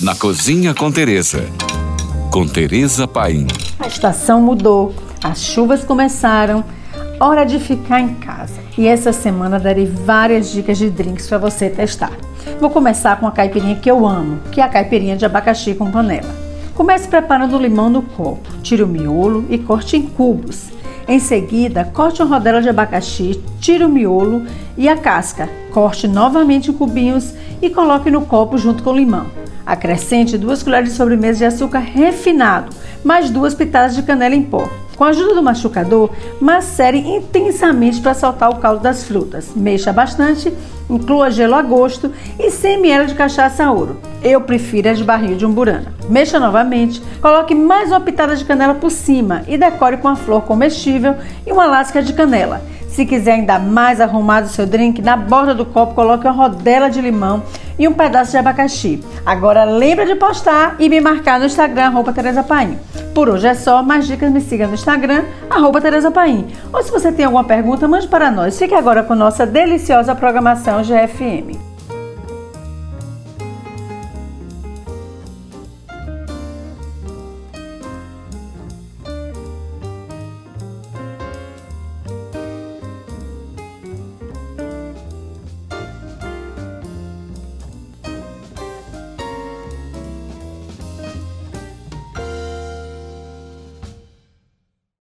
na Cozinha com Teresa. Com Teresa Paim. A estação mudou, as chuvas começaram, hora de ficar em casa. E essa semana darei várias dicas de drinks para você testar. Vou começar com a caipirinha que eu amo, que é a caipirinha de abacaxi com panela. Comece preparando o limão no copo, tire o miolo e corte em cubos. Em seguida, corte uma rodela de abacaxi, tire o miolo e a casca. Corte novamente em cubinhos e coloque no copo junto com o limão. Acrescente duas colheres de sobremesa de açúcar refinado, mais duas pitadas de canela em pó. Com a ajuda do machucador, macere intensamente para soltar o caldo das frutas. Mexa bastante, inclua gelo a gosto e 100 ml de cachaça ouro. Eu prefiro a de barril de umburana. Mexa novamente, coloque mais uma pitada de canela por cima e decore com a flor comestível e uma lasca de canela. Se quiser ainda mais arrumado o seu drink, na borda do copo coloque uma rodela de limão e um pedaço de abacaxi. Agora lembra de postar e me marcar no Instagram, arroba Tereza Paim. Por hoje é só, mais dicas me siga no Instagram, arroba Tereza Paim. Ou se você tem alguma pergunta, mande para nós. Fique agora com nossa deliciosa programação GFM.